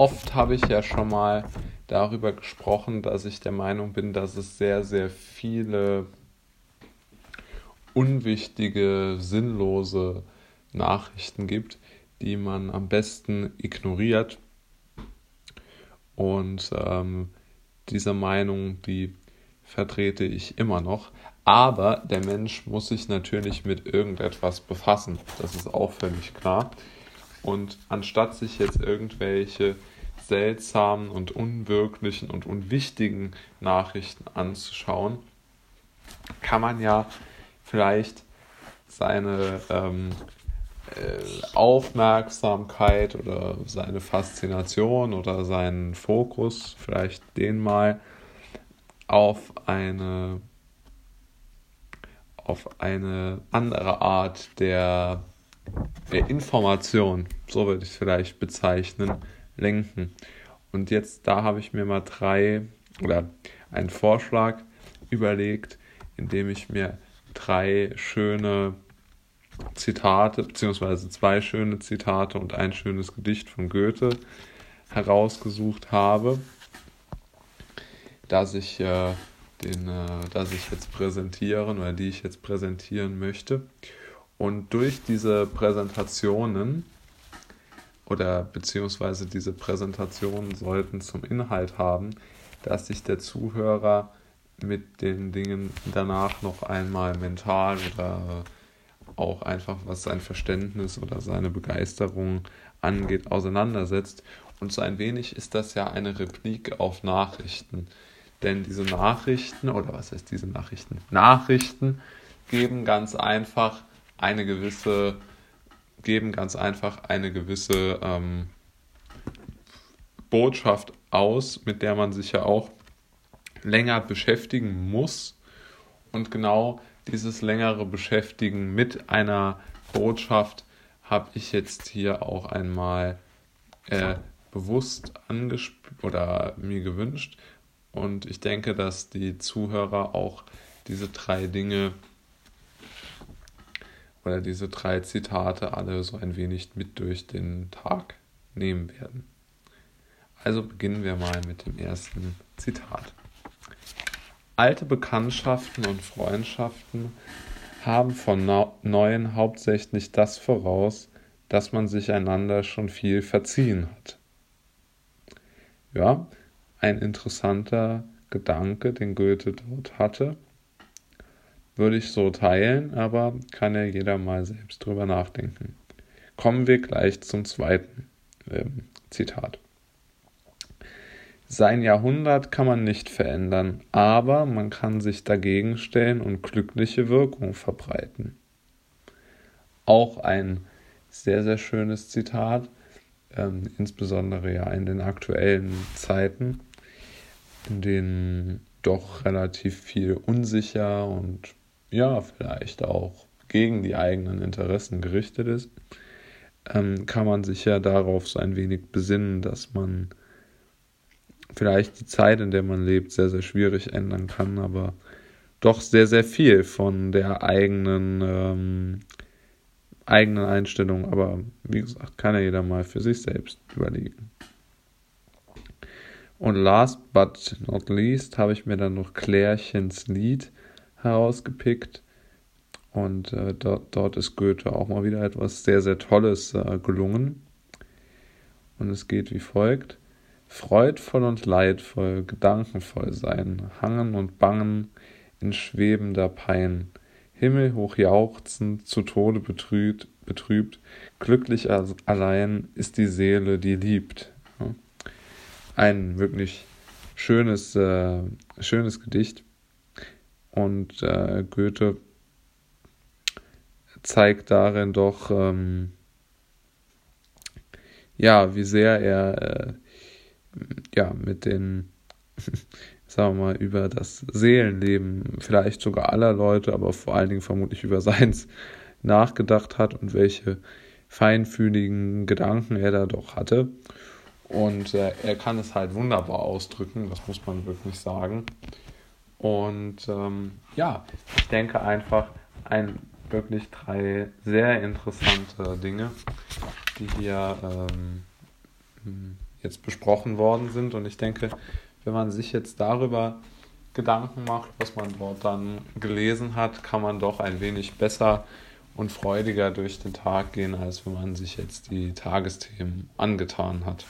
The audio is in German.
oft habe ich ja schon mal darüber gesprochen, dass ich der Meinung bin, dass es sehr, sehr viele unwichtige, sinnlose Nachrichten gibt, die man am besten ignoriert. Und ähm, diese Meinung, die vertrete ich immer noch. Aber der Mensch muss sich natürlich mit irgendetwas befassen. Das ist auch völlig klar. Und anstatt sich jetzt irgendwelche seltsamen und unwirklichen und unwichtigen Nachrichten anzuschauen, kann man ja vielleicht seine ähm, äh, Aufmerksamkeit oder seine Faszination oder seinen Fokus, vielleicht den mal auf eine auf eine andere Art der, der Information, so würde ich es vielleicht bezeichnen, lenken. Und jetzt da habe ich mir mal drei oder einen Vorschlag überlegt, indem ich mir drei schöne Zitate, beziehungsweise zwei schöne Zitate und ein schönes Gedicht von Goethe herausgesucht habe, dass ich, äh, den, äh, dass ich jetzt präsentieren oder die ich jetzt präsentieren möchte. Und durch diese Präsentationen oder beziehungsweise diese Präsentationen sollten zum Inhalt haben, dass sich der Zuhörer mit den Dingen danach noch einmal mental oder auch einfach was sein Verständnis oder seine Begeisterung angeht, auseinandersetzt. Und so ein wenig ist das ja eine Replik auf Nachrichten. Denn diese Nachrichten, oder was heißt diese Nachrichten? Nachrichten geben ganz einfach eine gewisse, geben ganz einfach eine gewisse ähm, Botschaft aus, mit der man sich ja auch länger beschäftigen muss. Und genau dieses längere Beschäftigen mit einer Botschaft habe ich jetzt hier auch einmal äh, bewusst angespielt oder mir gewünscht. Und ich denke, dass die Zuhörer auch diese drei Dinge oder diese drei Zitate alle so ein wenig mit durch den Tag nehmen werden. Also beginnen wir mal mit dem ersten Zitat. Alte Bekanntschaften und Freundschaften haben von neuen hauptsächlich das voraus, dass man sich einander schon viel verziehen hat. Ja, ein interessanter Gedanke, den Goethe dort hatte. Würde ich so teilen, aber kann ja jeder mal selbst drüber nachdenken. Kommen wir gleich zum zweiten äh, Zitat. Sein Jahrhundert kann man nicht verändern, aber man kann sich dagegen stellen und glückliche Wirkung verbreiten. Auch ein sehr, sehr schönes Zitat, ähm, insbesondere ja in den aktuellen Zeiten, in denen doch relativ viel unsicher und ja, vielleicht auch gegen die eigenen Interessen gerichtet ist, ähm, kann man sich ja darauf so ein wenig besinnen, dass man vielleicht die Zeit, in der man lebt, sehr, sehr schwierig ändern kann, aber doch sehr, sehr viel von der eigenen, ähm, eigenen Einstellung. Aber wie gesagt, kann ja jeder mal für sich selbst überlegen. Und last but not least habe ich mir dann noch Klärchens Lied herausgepickt. Und äh, dort, dort ist Goethe auch mal wieder etwas sehr, sehr Tolles äh, gelungen. Und es geht wie folgt freudvoll und leidvoll, gedankenvoll sein, hangen und bangen in schwebender Pein, himmelhoch jauchzend, zu Tode betrübt, betrübt, glücklich allein ist die Seele, die liebt. Ein wirklich schönes, äh, schönes Gedicht. Und äh, Goethe zeigt darin doch, ähm, ja, wie sehr er äh, ja, mit den, sagen wir mal, über das Seelenleben vielleicht sogar aller Leute, aber vor allen Dingen vermutlich über seins nachgedacht hat und welche feinfühligen Gedanken er da doch hatte. Und äh, er kann es halt wunderbar ausdrücken, das muss man wirklich sagen. Und ähm, ja, ich denke einfach, ein wirklich drei sehr interessante Dinge, die hier ähm, jetzt besprochen worden sind. Und ich denke, wenn man sich jetzt darüber Gedanken macht, was man dort dann gelesen hat, kann man doch ein wenig besser und freudiger durch den Tag gehen, als wenn man sich jetzt die Tagesthemen angetan hat.